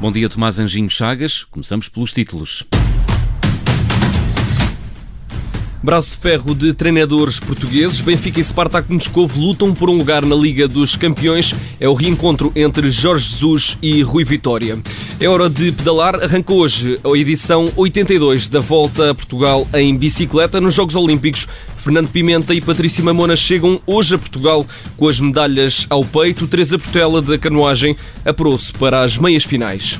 Bom dia, Tomás Anjinho Chagas. Começamos pelos títulos. Braço de ferro de treinadores portugueses, Benfica e Spartak Moscovo lutam por um lugar na Liga dos Campeões. É o reencontro entre Jorge Jesus e Rui Vitória. É hora de pedalar. Arranca hoje a edição 82 da Volta a Portugal em bicicleta nos Jogos Olímpicos. Fernando Pimenta e Patrícia Mamona chegam hoje a Portugal com as medalhas ao peito. Teresa Portela da canoagem apurou-se para as meias finais.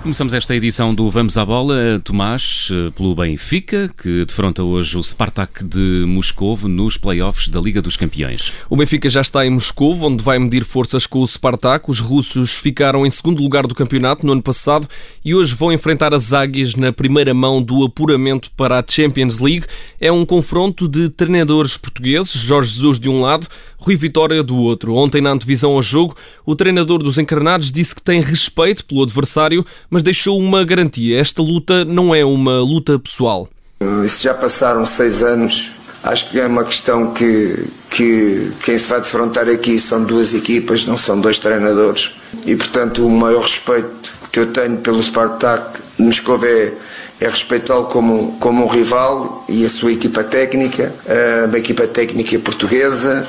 Começamos esta edição do Vamos à Bola, Tomás, eh, pelo Benfica, que defronta hoje o Spartak de Moscovo nos playoffs da Liga dos Campeões. O Benfica já está em Moscovo, onde vai medir forças com o Spartak. Os russos ficaram em segundo lugar do campeonato no ano passado e hoje vão enfrentar as águias na primeira mão do apuramento para a Champions League. É um confronto de treinadores portugueses, Jorge Jesus de um lado, Rui Vitória do outro. Ontem, na antevisão ao jogo, o treinador dos encarnados disse que tem respeito pelo adversário, mas deixou uma garantia: esta luta não é uma luta pessoal. Se já passaram seis anos, acho que é uma questão que, que quem se vai defrontar aqui são duas equipas, não são dois treinadores. E portanto, o maior respeito que eu tenho pelo Spartak Moscou é, é respeitá-lo como, como um rival e a sua equipa técnica, a equipa técnica portuguesa,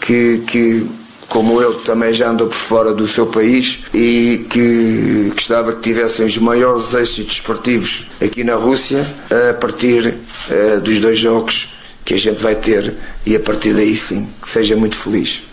que, que como eu também já andou por fora do seu país e que gostava que tivessem os maiores êxitos esportivos aqui na Rússia a partir uh, dos dois jogos que a gente vai ter. E a partir daí sim, que seja muito feliz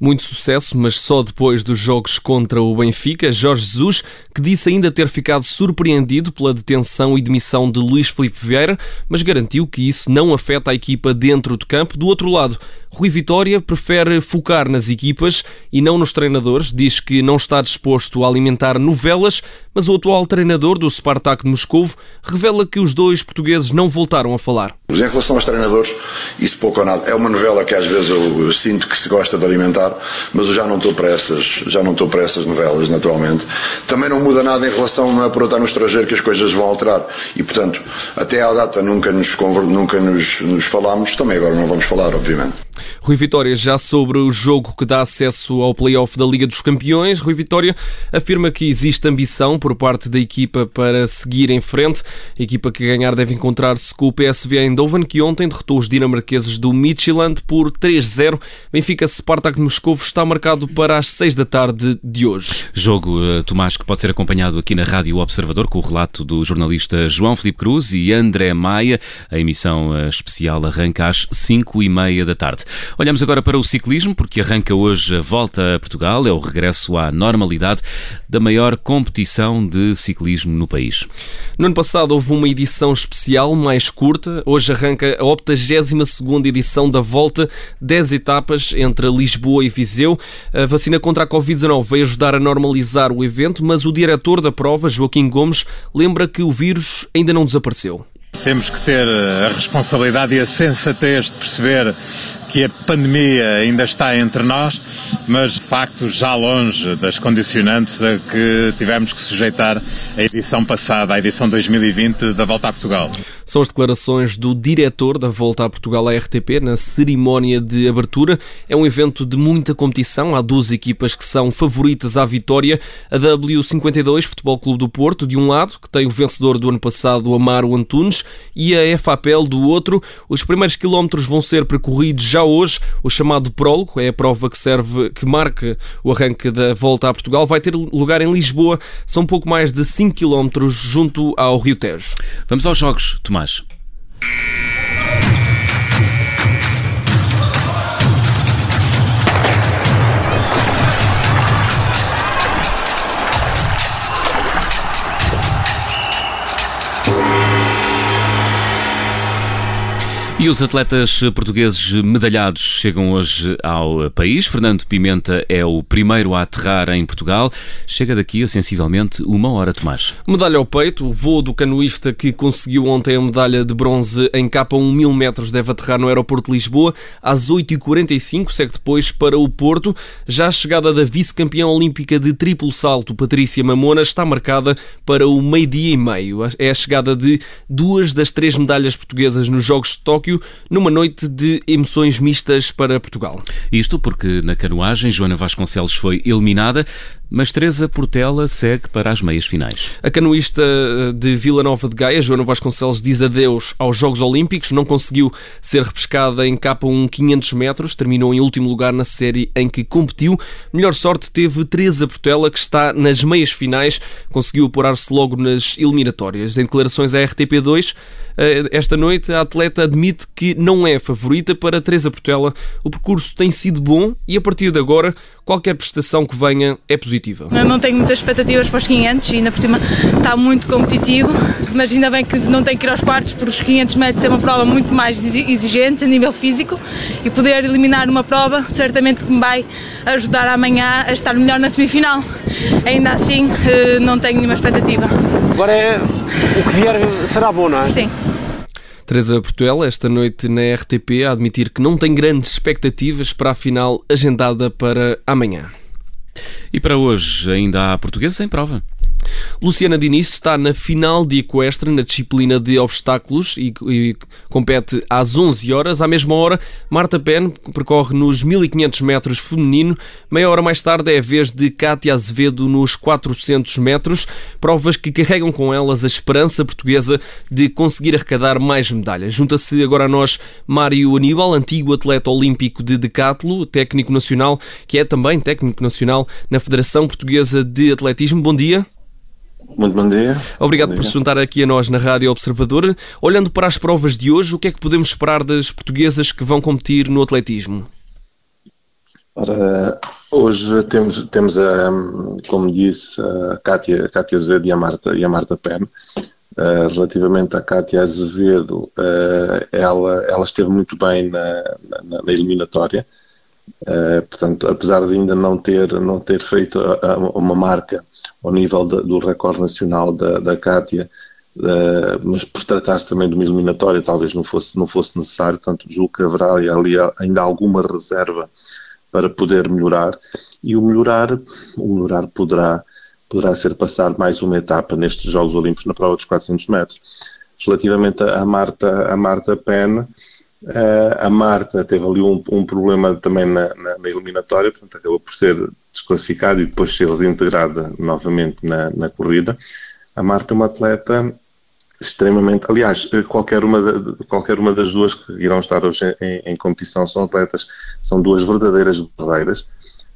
muito sucesso, mas só depois dos jogos contra o Benfica. Jorge Jesus, que disse ainda ter ficado surpreendido pela detenção e demissão de Luís Felipe Vieira, mas garantiu que isso não afeta a equipa dentro do campo. Do outro lado, Rui Vitória prefere focar nas equipas e não nos treinadores. Diz que não está disposto a alimentar novelas, mas o atual treinador do Spartak de Moscovo revela que os dois portugueses não voltaram a falar. Em relação aos treinadores, isso pouco ou nada. É uma novela que às vezes eu sinto que se gosta de alimentar, mas eu já não estou para essas, já não estou para essas novelas, naturalmente. Também não muda nada em relação, não é por eu estar no estrangeiro que as coisas vão alterar. E portanto, até à data nunca nos, nunca nos, nos falámos, também agora não vamos falar, obviamente. Rui Vitória, já sobre o jogo que dá acesso ao play-off da Liga dos Campeões, Rui Vitória afirma que existe ambição por parte da equipa para seguir em frente. A equipa que ganhar deve encontrar-se com o PSV Eindhoven, que ontem derrotou os dinamarqueses do Midtjylland por 3-0. Benfica Spartak de Moscou está marcado para as 6 da tarde de hoje. Jogo, eh, Tomás, que pode ser acompanhado aqui na Rádio Observador com o relato do jornalista João Felipe Cruz e André Maia. A emissão eh, especial arranca às 5 e meia da tarde. Olhamos agora para o ciclismo, porque arranca hoje a volta a Portugal, é o regresso à normalidade da maior competição de ciclismo no país. No ano passado houve uma edição especial mais curta, hoje arranca a 82 edição da volta, 10 etapas entre Lisboa e Viseu. A vacina contra a Covid-19 vai ajudar a normalizar o evento, mas o diretor da prova, Joaquim Gomes, lembra que o vírus ainda não desapareceu. Temos que ter a responsabilidade e a sensatez de perceber que a pandemia ainda está entre nós, mas de facto já longe das condicionantes a que tivemos que sujeitar a edição passada, a edição 2020 da Volta a Portugal. São as declarações do diretor da Volta a Portugal à RTP na cerimónia de abertura. É um evento de muita competição. Há duas equipas que são favoritas à vitória. A W52 Futebol Clube do Porto, de um lado, que tem o vencedor do ano passado, Amaro Antunes, e a FAPEL do outro. Os primeiros quilómetros vão ser percorridos já hoje. O chamado prólogo é a prova que serve, que marca o arranque da Volta a Portugal. Vai ter lugar em Lisboa. São pouco mais de 5 quilómetros junto ao Rio Tejo. Vamos aos jogos, Tomás mais. Os atletas portugueses medalhados chegam hoje ao país. Fernando Pimenta é o primeiro a aterrar em Portugal. Chega daqui a sensivelmente uma hora, Tomás. Medalha ao peito. O voo do canoísta que conseguiu ontem a medalha de bronze em capa 1 mil metros deve aterrar no aeroporto de Lisboa às 8h45. Segue depois para o Porto. Já a chegada da vice-campeã olímpica de triplo salto, Patrícia Mamona, está marcada para o meio-dia e meio. É a chegada de duas das três medalhas portuguesas nos Jogos de Tóquio Numa noite de emoções mistas para Portugal. Isto porque na canoagem Joana Vasconcelos foi eliminada, mas Teresa Portela segue para as meias finais. A canoísta eh, de Vila Nova de Gaia, Joana Vasconcelos, diz adeus aos Jogos Olímpicos, não conseguiu ser repescada em K1 500 metros, terminou em último lugar na série em que competiu. Melhor sorte teve Teresa Portela, que está nas meias finais, conseguiu apurar-se logo nas eliminatórias. Em declarações à RTP2, eh, esta noite a atleta admite que não é favorita para Teresa Portela. O percurso tem sido bom e a partir de agora qualquer prestação que venha é positiva. Eu não tenho muitas expectativas para os 500 e ainda por cima está muito competitivo, mas ainda bem que não tenho que ir aos quartos porque os 500 metros é uma prova muito mais exigente a nível físico e poder eliminar uma prova certamente que me vai ajudar amanhã a estar melhor na semifinal. Ainda assim eh, não tenho nenhuma expectativa. Agora é o que vier será bom, não é? Sim. Teresa Portuela, esta noite na RTP, a admitir que não tem grandes expectativas para a final agendada para amanhã. E para hoje ainda há português em prova. Luciana Diniz está na final de equestre na disciplina de obstáculos e, e, compete às 11 horas. À mesma hora, Marta Pen percorre nos 1500 metros feminino. Meia hora mais tarde é a vez de Cátia Azevedo nos 400 metros. Provas que carregam com elas a esperança portuguesa de conseguir arrecadar mais medalhas. Junta-se agora a nós Mário Aníbal, antigo atleta olímpico de decatlo, técnico nacional, que é também técnico nacional na Federação Portuguesa de Atletismo. Bom dia. Muito bom dia. Obrigado bom por dia. se juntar aqui a nós na Rádio Observador. Olhando para as provas de hoje, o que é que podemos esperar das portuguesas que vão competir no atletismo? Ora, hoje temos, temos a, como disse, a Cátia, a Cátia Azevedo e a Marta, e a Marta Pen. Uh, relativamente à Cátia Azevedo, uh, ela, ela esteve muito bem na, na, na eliminatória. Uh, portanto, apesar de ainda não ter, não ter feito a, a, uma marca ao nível de, do recorde nacional da, da Cátia, uh, mas por tratar-se também de uma eliminatória, talvez não fosse, não fosse necessário, portanto, julgo que haverá ali ainda alguma reserva para poder melhorar, e o melhorar, o melhorar poderá, poderá ser passado mais uma etapa nestes Jogos Olímpicos na prova dos 400 metros. Relativamente a Marta, a Marta Pen, Uh, a Marta teve ali um, um problema também na, na, na, eliminatória, portanto acabou por ser desclassificada e depois ser reintegrada novamente na, na, corrida. A Marta é uma atleta extremamente. Aliás, qualquer uma, de, qualquer uma das duas que irão estar hoje em, em competição são atletas, são duas verdadeiras guerreiras.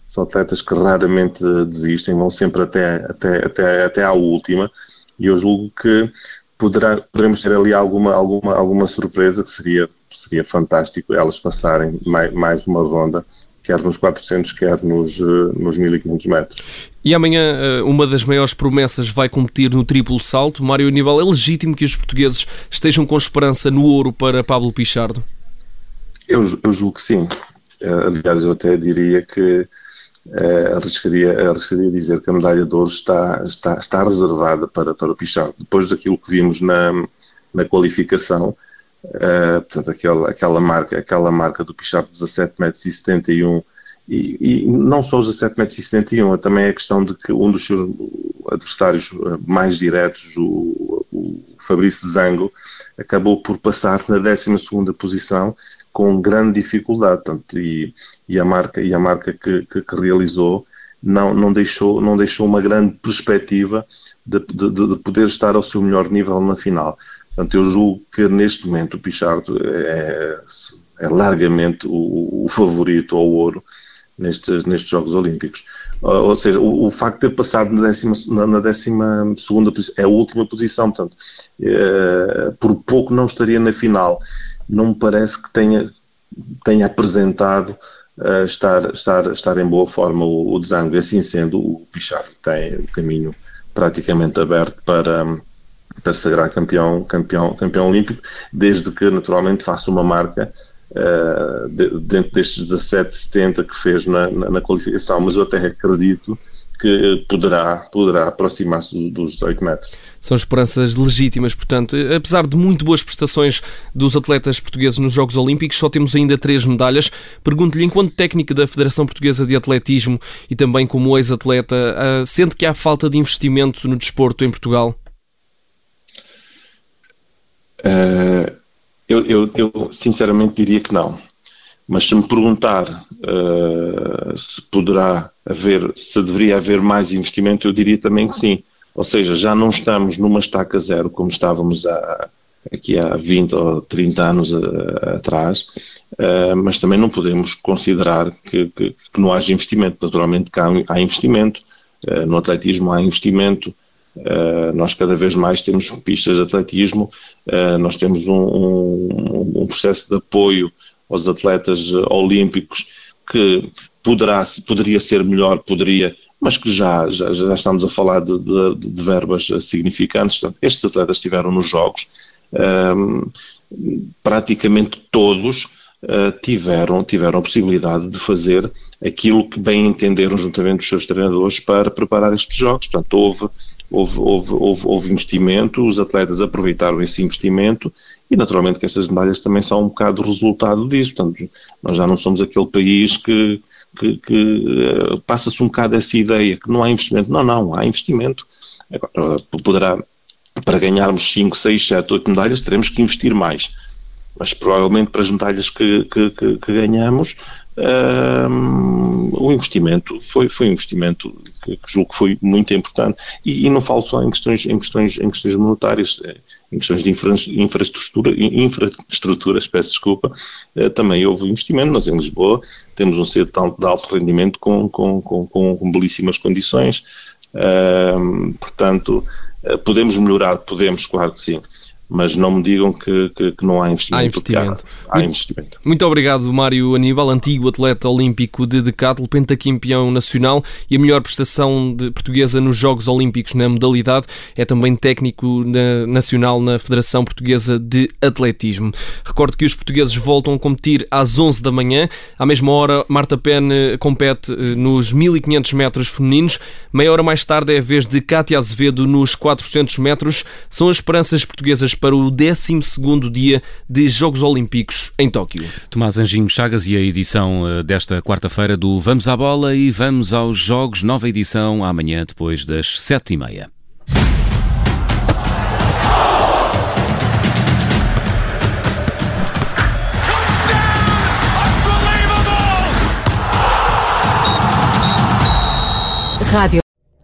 São atletas que raramente desistem, vão sempre até, até, até, até à última. E eu julgo que poderá, poderemos ter ali alguma, alguma, alguma surpresa que seria seria fantástico elas passarem mais, mais uma ronda, quer nos 400, quer nos, eh, nos 1500 metros. E amanhã eh, uma das maiores promessas vai competir no triplo salto. Mário Aníbal, é legítimo que os portugueses estejam com esperança no ouro para Pablo Pichardo? Eu, eu julgo que sim. Eh, aliás, eu até diria que uh, arriscaria, arriscaria dizer que a medalha de ouro está, está, está reservada para, para o Pichardo. Depois daquilo que vimos na, na qualificação, Uh, portanto, aquela, aquela, marca, aquela marca do Pichardo de 17 metros e 71 e, não só os 17 metros e 71, também é a questão de que um dos seus adversários eh, mais diretos, o, o Fabrício Zango, acabou por passar na 12 posição com grande dificuldade, portanto, e, e, a marca, e a marca que, que, que, realizou não, não, deixou, não deixou uma grande perspectiva de, de, de poder estar ao seu melhor nível na final. Portanto, eu julgo que neste momento o Pichardo é, é largamente o, o, favorito ao ouro nestes, nestes Jogos Olímpicos. Ou seja, o, o facto de ter passado na décima, na, na décima segunda posição, é a última posição, portanto, é, por pouco não estaria na final. Não me parece que tenha, tenha apresentado uh, estar, estar, estar em boa forma o, o. Assim sendo, o Pichardo tem o caminho praticamente aberto para para sagrar campeão, campeão, campeão olímpico, desde que naturalmente faça uma marca uh, de, dentro destes 17,70 que fez na, na, na, qualificação, mas eu até acredito que poderá, poderá aproximar-se dos 18 metros. São esperanças legítimas, portanto, apesar de muito boas prestações dos atletas portugueses nos Jogos Olímpicos, só temos ainda três medalhas. Pergunto-lhe, enquanto técnica da Federação Portuguesa de Atletismo e também como ex-atleta, uh, sente que há falta de investimento no desporto em Portugal? Uh, Eu, eu, eu sinceramente diria que não. Mas se me perguntar uh, se poderá haver, se deveria haver mais investimento, eu diria também que sim. Ou seja, já não estamos numa estaca zero como estávamos há, aqui há 20 ou 30 anos uh, atrás, uh, mas também não podemos considerar que, que, que, não haja investimento. Naturalmente que há, há investimento, no atletismo há investimento, nós cada vez mais temos pistas de atletismo, nós temos um, um, um processo de apoio aos atletas eh, olímpicos, que poderá, poderia ser melhor, poderia, mas que já, já, já estamos a falar de, de, de verbas eh, significantes. Portanto, estes atletas estiveram nos Jogos, um, praticamente todos uh, tiveram, tiveram a possibilidade de fazer aquilo que bem entenderam juntamente os seus treinadores para preparar estes Jogos. Portanto, houve houve, houve, houve, houve, investimento, os atletas aproveitaram esse investimento e naturalmente que estas medalhas também são um bocado resultado disso. Portanto, nós já não somos aquele país que, que, que uh, passa-se um bocado essa ideia que não há investimento. Não, não, há investimento. Agora, poderá, para ganharmos 5, 6, 7, 8 medalhas, teremos que investir mais. Mas provavelmente para as medalhas que, que, que, que ganhamos, um, o investimento foi, foi um investimento que, que julgo que foi muito importante. E, e, não falo só em questões, em questões, em questões monetárias, eh, em questões de infra, infraestrutura, infraestruturas, peço desculpa, eh, também houve investimento. Nós em Lisboa temos um centro de alto rendimento com, com, com, com belíssimas condições, portanto, eh, podemos melhorar, podemos, claro que sim mas não me digam que, que, que não há investimento. Há investimento. Há, há muito, investimento. Muito obrigado, Mário Aníbal, antigo atleta olímpico de decathlon, pentacampeão nacional e a melhor prestação de portuguesa nos Jogos Olímpicos na modalidade. É também técnico na, nacional na Federação Portuguesa de Atletismo. Recordo que os portugueses voltam a competir às 11 da manhã. À mesma hora, Marta Pene compete eh, nos 1500 metros femininos. Meia hora mais tarde é a vez de Cátia Azevedo nos 400 metros. São as esperanças portuguesas para o 12 dia de Jogos Olímpicos em Tóquio. Tomás Anjinho Chagas e a edição eh, desta quarta-feira do Vamos à Bola e Vamos aos Jogos, nova edição amanhã depois das sete e meia. Rádio